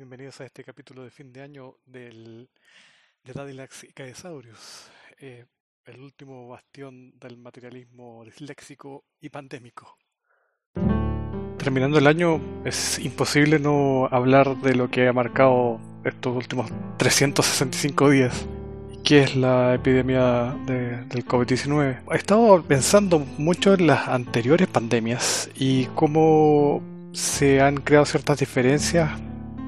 bienvenidos a este capítulo de fin de año del, de Dadilax y Caesaurius, eh, el último bastión del materialismo disléxico y pandémico. Terminando el año, es imposible no hablar de lo que ha marcado estos últimos 365 días, que es la epidemia del COVID-19. He estado pensando mucho en las anteriores pandemias y cómo se han creado ciertas diferencias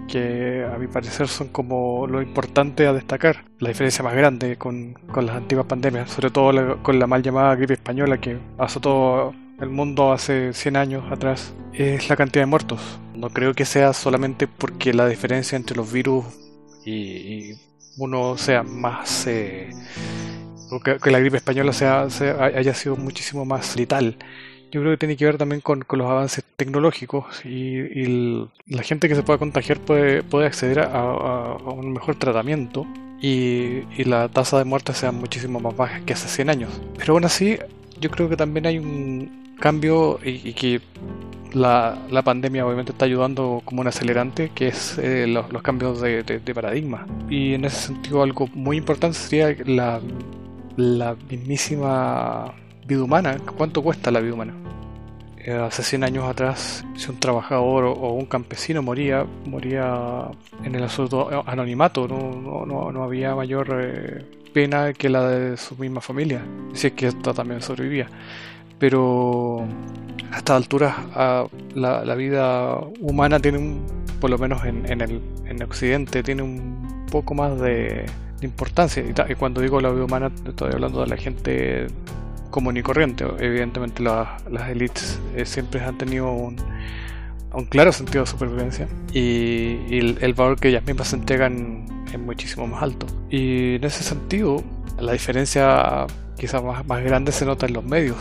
que a mi parecer son como lo importante a destacar. La diferencia más grande con, con las antiguas pandemias, sobre todo con la mal llamada gripe española que azotó el mundo hace 100 años atrás, es la cantidad de muertos. No creo que sea solamente porque la diferencia entre los virus y, uno sea más... Eh, que, la gripe española sea, haya sido muchísimo más letal yo creo que tiene que ver también con, los avances tecnológicos y, la gente que se pueda contagiar puede, puede acceder a, un mejor tratamiento y, la tasa de muerte sea muchísimo más baja que hace 100 años. Pero aún así, yo creo que también hay un cambio y, que la, pandemia obviamente está ayudando como un acelerante, que es eh, los, cambios de, paradigma. Y en ese sentido algo muy importante sería la, la mismísima vida humana. ¿Cuánto cuesta la vida humana? Eh, hace 100 años atrás, si un trabajador o un campesino moría, moría en el absoluto anonimato, no, no, no había mayor eh, pena que la de su misma familia, si es que esta también sobrevivía. Pero a estas alturas la, la, vida humana tiene un, por lo menos en, en, el, en Occidente, tiene un poco más de, importancia. Y, cuando digo la vida humana, estoy hablando de la gente común y corriente. Evidentemente las élites eh, siempre han tenido un, un, claro sentido de supervivencia y, el, valor que ellas mismas entregan es muchísimo más alto. Y en ese sentido, la diferencia quizás más, más grande se nota en los medios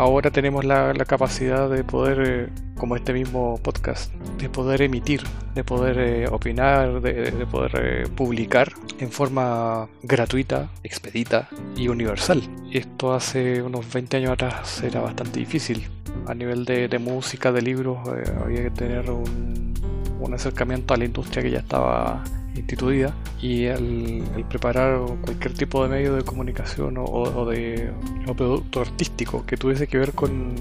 ahora tenemos la, capacidad de poder, eh, como este mismo podcast, de poder emitir, de poder eh, opinar, de, poder eh, publicar en forma gratuita, expedita y universal. Esto hace unos 20 años atrás era bastante difícil. A nivel de, música, de libros, había que tener un, un acercamiento a la industria que ya estaba instituida y el, preparar cualquier tipo de medio de comunicación o, de producto artístico que tuviese que ver con,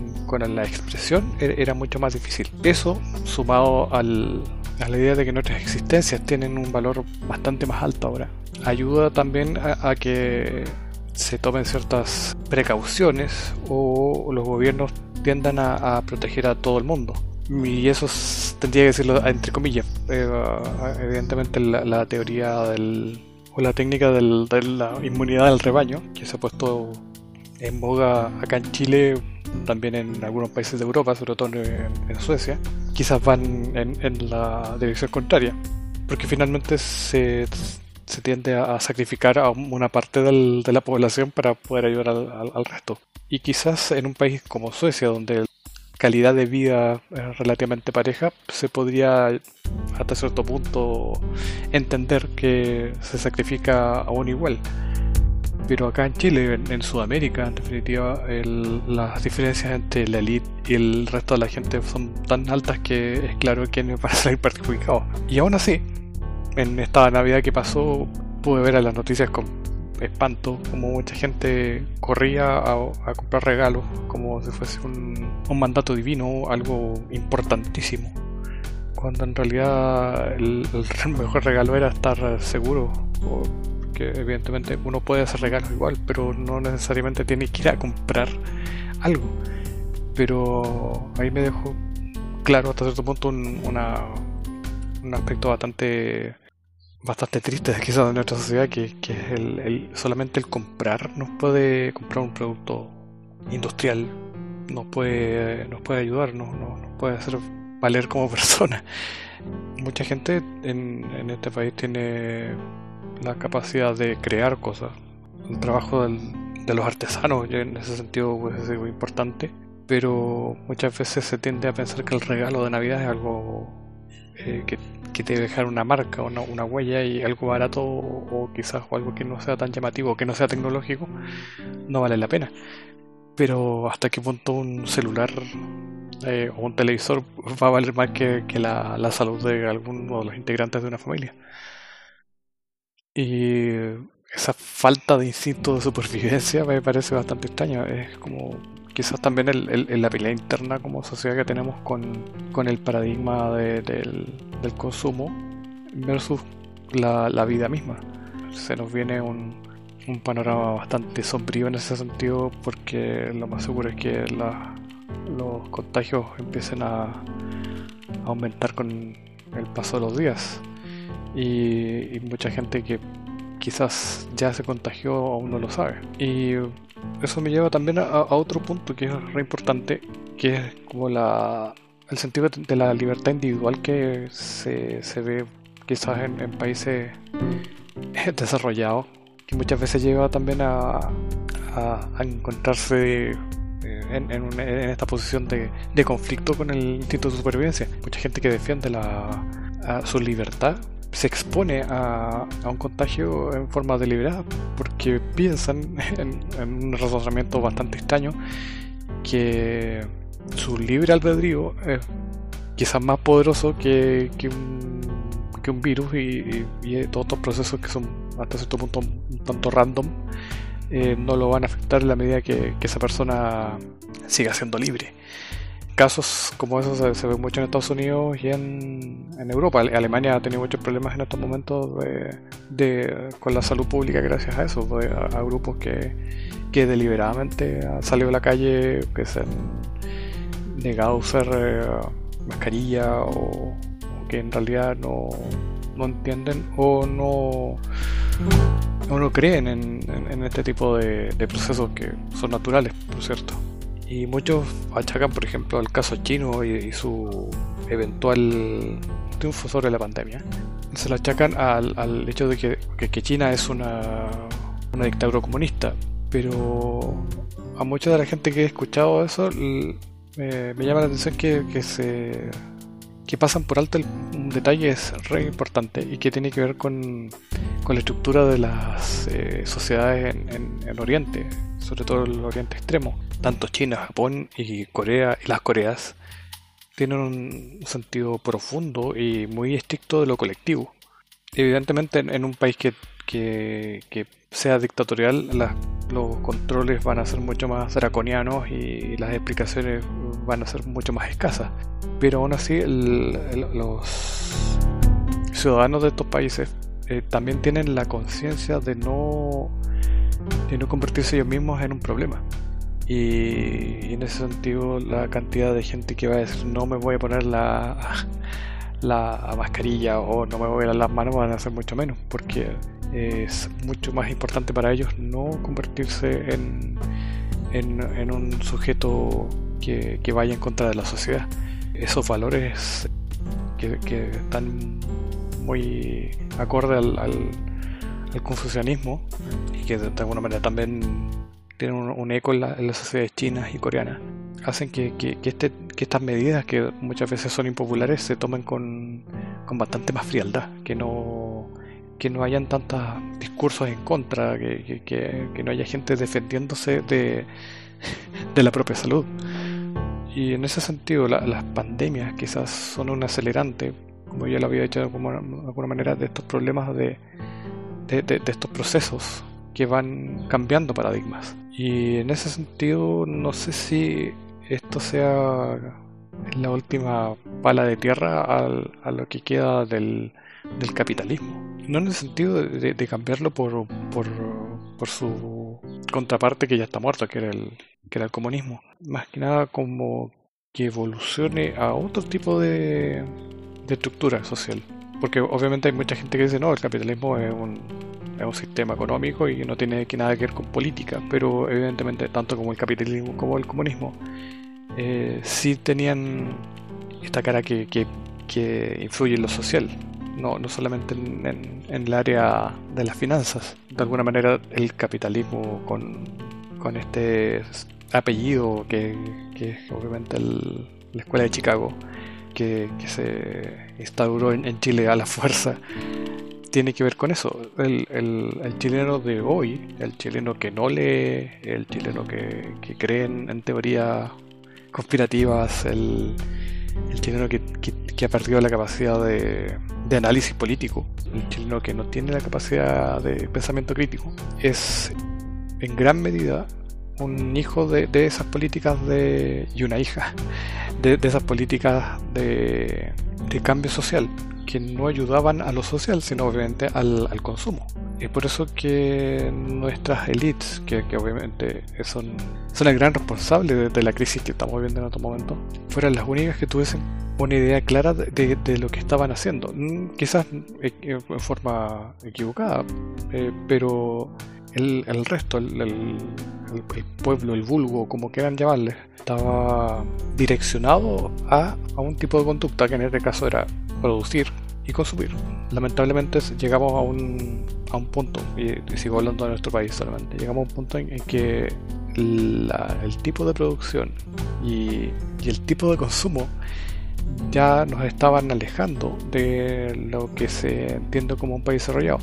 la expresión era, mucho más difícil. Eso sumado al, a la idea de que nuestras existencias tienen un valor bastante más alto ahora, ayuda también a, que se tomen ciertas precauciones o los gobiernos tiendan a proteger a todo el mundo y eso tendría que decirlo entre comillas. Eh, evidentemente la, teoría del, o la técnica de la inmunidad del rebaño, que se ha puesto en boga acá en Chile, también en algunos países de Europa, sobre todo en, Suecia, quizás van en, la dirección contraria. Porque finalmente se, se tiende a sacrificar a una parte de la población para poder ayudar al, al resto. Y quizás en un país como Suecia, donde calidad de vida eh, relativamente pareja, se podría hasta cierto punto entender que se sacrifica a un igual. Pero acá en Chile, en, Sudamérica, en definitiva, las diferencias entre la elite y el resto de la gente son tan altas que es claro quién va a salir perjudicado. Y aún así, en esta Navidad que pasó, pude ver a las noticias con espanto, como mucha gente corría a, comprar regalos, como si fuese un, mandato divino, algo importantísimo. Cuando en realidad el, mejor regalo era estar seguro, que evidentemente uno puede hacer regalos igual, pero no necesariamente tiene que ir a comprar algo. Pero ahí me dejó claro hasta cierto punto una, un aspecto bastante bastante triste quizás de nuestra sociedad que, que es el, solamente el comprar nos puede comprar un producto industrial nos puede nos puede ayudar nos, puede hacer valer como persona. Mucha gente en, en, este país tiene la capacidad de crear cosas. El trabajo de los artesanos en ese sentido pues, es muy importante pero muchas veces se tiende a pensar que el regalo de navidad es algo eh, que que te dejar una marca o una, huella y algo barato o, quizás algo que no sea tan llamativo, que no sea tecnológico, no vale la pena. Pero hasta qué punto un celular eh, o un televisor va a valer más que, la, salud de alguno de los integrantes de una familia. Y esa falta de instinto de supervivencia me parece bastante extraño. Es como quizás también el, la pelea interna como sociedad que tenemos con, con el paradigma del, del, consumo versus la, la, vida misma. Se nos viene un, un, panorama bastante sombrío en ese sentido porque lo más seguro es que los contagios empiecen a, a aumentar con el paso de los días. Y, y, mucha gente que quizás ya se contagió aún no lo sabe. Y eso me lleva también a, otro punto que es re importante, que es como la, el sentido de la libertad individual que se, se ve quizás en, países desarrollados, que muchas veces lleva también a, a, encontrarse eh, en, en, esta posición de, de, conflicto con el instinto de supervivencia. Mucha gente que defiende la, su libertad se expone a, un contagio en forma deliberada porque piensan en, un razonamiento bastante extraño que su libre albedrío es quizás más poderoso que, un, que un virus y, todos estos procesos que son hasta cierto punto un tanto random eh, no lo van a afectar en la medida que, que esa persona siga siendo libre casos como esos se, ven mucho en Estados Unidos y en, Europa. Alemania ha tenido muchos problemas en estos momentos de, con la salud pública gracias a eso, a, grupos que, que, deliberadamente han salido a la calle, que se han negado a usar eh, mascarilla o, que en realidad no, no entienden o no, o no creen en, en este tipo de, de procesos que son naturales, por cierto. Y muchos achacan, por ejemplo, el caso chino y, su eventual triunfo sobre la pandemia. Se lo achacan al, hecho de que, China es una, una, dictadura comunista. Pero a mucha de la gente que he escuchado eso me llama la atención que, se que pasan por alto un detalle es re importante y que tiene que ver con, con la estructura de las eh, sociedades en, en, Oriente, sobre todo el Oriente Extremo tanto China, Japón y Corea y las Coreas tienen un sentido profundo y muy estricto de lo colectivo. Evidentemente en, un país que, que, sea dictatorial los controles van a ser mucho más draconianos y las explicaciones van a ser mucho más escasas. Pero aún así los ciudadanos de estos países eh, también tienen la conciencia de no, de no convertirse ellos mismos en un problema. Y, en ese sentido, la cantidad de gente que va a decir no me voy a poner la, la mascarilla o no me voy a lavar las manos van a ser mucho menos, porque es mucho más importante para ellos no convertirse en, en, un sujeto que, vaya en contra de la sociedad. Esos valores que, están muy acorde al, al, al confucianismo y que de alguna manera también tienen un, eco en, las sociedades chinas y coreanas, hacen que, este, que, estas medidas, que muchas veces son impopulares, se tomen con, bastante más frialdad, que no, que no hayan tantos discursos en contra, que, no haya gente defendiéndose de, de, la propia salud. Y en ese sentido, las pandemias quizás son un acelerante, como ya lo había dicho de alguna manera, de estos problemas de, de estos procesos que van cambiando paradigmas. Y en ese sentido, no sé si esto sea la última pala de tierra a lo que queda del, capitalismo. No en el sentido de, cambiarlo por, por, su contraparte que ya está muerto, que era, el, que era el comunismo. Más que nada como que evolucione a otro tipo de, de estructura social. Porque obviamente hay mucha gente que dice, no, el capitalismo es un, es un sistema económico y no tiene que nada que ver con política, pero evidentemente tanto como el capitalismo como el comunismo eh, sí tenían esta cara que, que, influye en lo social, no, no solamente en, el área de las finanzas. De alguna manera el capitalismo con, con este apellido que, que es obviamente la Escuela de Chicago, que, se instauró en Chile a la fuerza, tiene que ver con eso. El, el, chileno de hoy, el chileno que no lee, el chileno que, cree en, teoría conspirativas, el, chileno que, ha perdido la capacidad de, análisis político, el chileno que no tiene la capacidad de pensamiento crítico, es en gran medida un hijo de, esas políticas de, y una hija de, esas políticas de, cambio social que no ayudaban a lo social, sino obviamente al, consumo. Es por eso que nuestras élites, que, obviamente son, son el gran responsable de, la crisis que estamos viviendo en otro momento, fueran las únicas que tuviesen una idea clara de, lo que estaban haciendo. Mm, quizás eh, en forma equivocada, eh, pero el, el resto, el, el, pueblo, el vulgo, como quieran llamarle, estaba direccionado a, a un tipo de conducta que en este caso era producir y consumir. Lamentablemente llegamos a un, a un punto, y, sigo hablando de nuestro país solamente, llegamos a un punto en, que el tipo de producción y, y, el tipo de consumo ya nos estaban alejando de lo que se entiende como un país desarrollado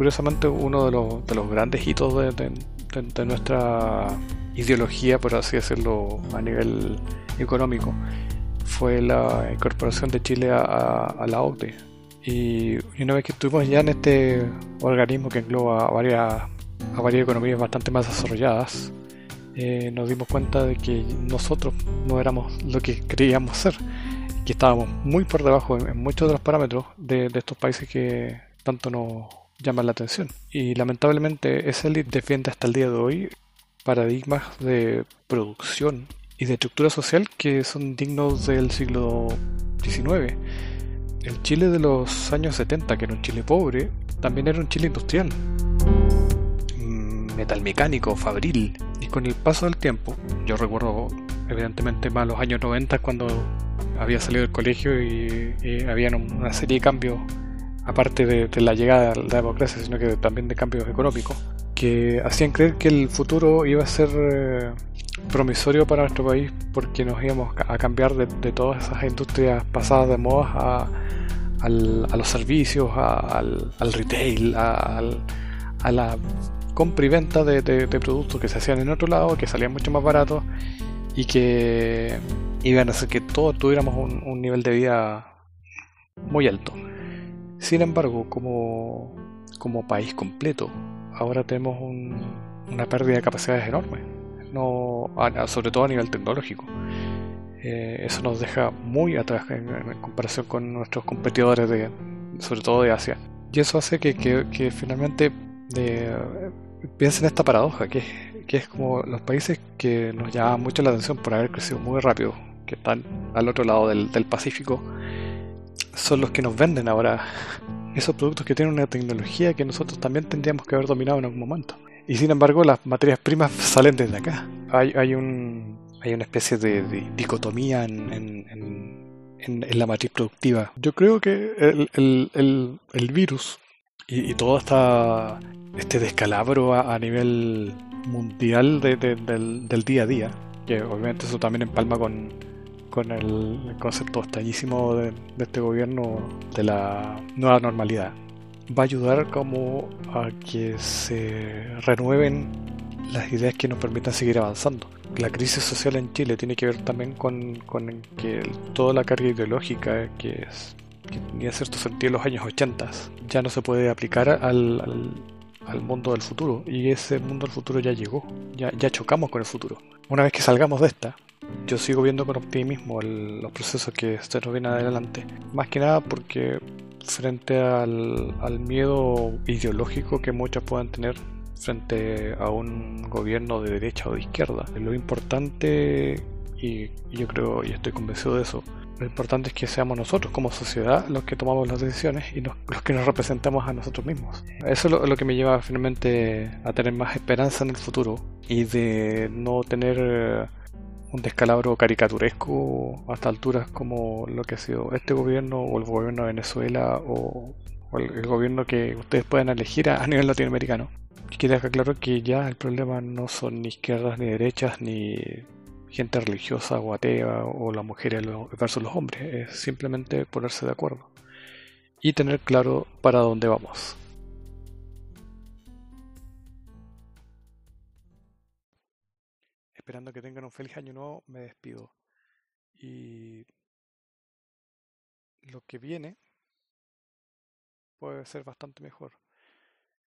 curiosamente uno de los, de los grandes hitos de, nuestra ideología, por así decirlo, a nivel económico, fue la incorporación de Chile a, la OCDE. Y una vez que estuvimos ya en este organismo que engloba a varias, a varias economías bastante más desarrolladas, eh, nos dimos cuenta de que nosotros no éramos lo que creíamos ser, que estábamos muy por debajo en, muchos de los parámetros de, de estos países que tanto nos llama la atención. Y lamentablemente esa élite defiende hasta el día de hoy paradigmas de producción y de estructura social que son dignos del siglo XIX. El Chile de los años 70, que era un Chile pobre, también era un Chile industrial, mm, metalmecánico, fabril. Y con el paso del tiempo, yo recuerdo evidentemente más los años 90 cuando había salido del colegio y, y había una serie de cambios aparte de, la llegada de la democracia, sino que también de cambios económicos, que hacían creer que el futuro iba a ser eh, promisorio para nuestro país porque nos íbamos a cambiar de, todas esas industrias pasadas de moda a, los servicios, al, retail, a, la compra y venta de, productos que se hacían en otro lado, que salían mucho más baratos y que iban a hacer que todos tuviéramos un nivel de vida muy alto. Sin embargo, como país completo, ahora tenemos una pérdida de capacidades enorme, no, sobre todo a nivel tecnológico. Eh, eso nos deja muy atrás en, comparación con nuestros competidores, de, sobre todo de Asia. Y eso hace que, finalmente eh, piensen esta paradoja, que, que es como los países que nos llaman mucho la atención por haber crecido muy rápido, que están al otro lado del Pacífico, son los que nos venden ahora esos productos que tienen una tecnología que nosotros también tendríamos que haber dominado en algún momento. Y sin embargo, las materias primas salen desde acá. Hay, hay, un, hay una especie de, dicotomía en, en, en, la matriz productiva. Yo creo que el, el, el, virus y, todo esta, este descalabro a, nivel mundial del, del día a día, que obviamente eso también empalma con, con el concepto extrañísimo de, este gobierno de la nueva normalidad. Va a ayudar como a que se renueven las ideas que nos permitan seguir avanzando. La crisis social en Chile tiene que ver también con, con que toda la carga ideológica que, es, que tenía cierto sentido en los años 80 ya no se puede aplicar al, al, al, mundo del futuro. Y ese mundo del futuro ya llegó, ya, ya chocamos con el futuro. Una vez que salgamos de esta, yo sigo viendo con optimismo los procesos que se nos vienen adelante. Más que nada porque frente al, al miedo ideológico que muchos puedan tener frente a un gobierno de derecha o de izquierda, lo importante, y yo creo y estoy convencido de eso, lo importante es que seamos nosotros como sociedad los que tomamos las decisiones y los que nos representamos a nosotros mismos. Eso es lo, que me lleva finalmente a tener más esperanza en el futuro y de no tener un descalabro caricaturesco hasta alturas como lo que ha sido este gobierno o el gobierno de Venezuela o, el, gobierno que ustedes pueden elegir a, nivel latinoamericano. Y que deja claro que ya el problema no son ni izquierdas ni derechas ni gente religiosa o atea o las mujeres versus los hombres, es simplemente ponerse de acuerdo y tener claro para dónde vamos. Esperando que tengan un feliz año nuevo, me despido. Y lo que viene puede ser bastante mejor.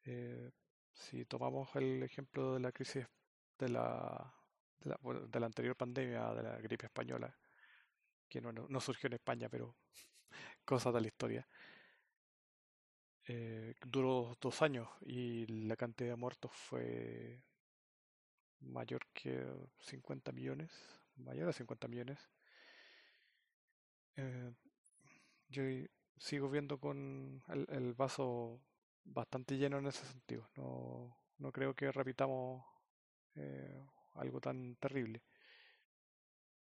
Eh, si tomamos el ejemplo de la crisis de la, de la, anterior pandemia, de la gripe española, que no, no, surgió en España, pero cosas de la historia, eh, duró dos años y la cantidad de muertos fue mayor que 50 millones, mayor a 50 millones. Eh, yo sigo viendo con el, vaso bastante lleno en ese sentido. No, no creo que repitamos eh, algo tan terrible.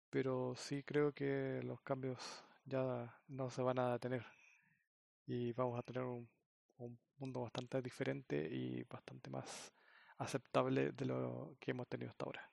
Pero sí creo que los cambios ya no se van a detener y vamos a tener un, un mundo bastante diferente y bastante más aceptable de lo que hemos tenido hasta ahora.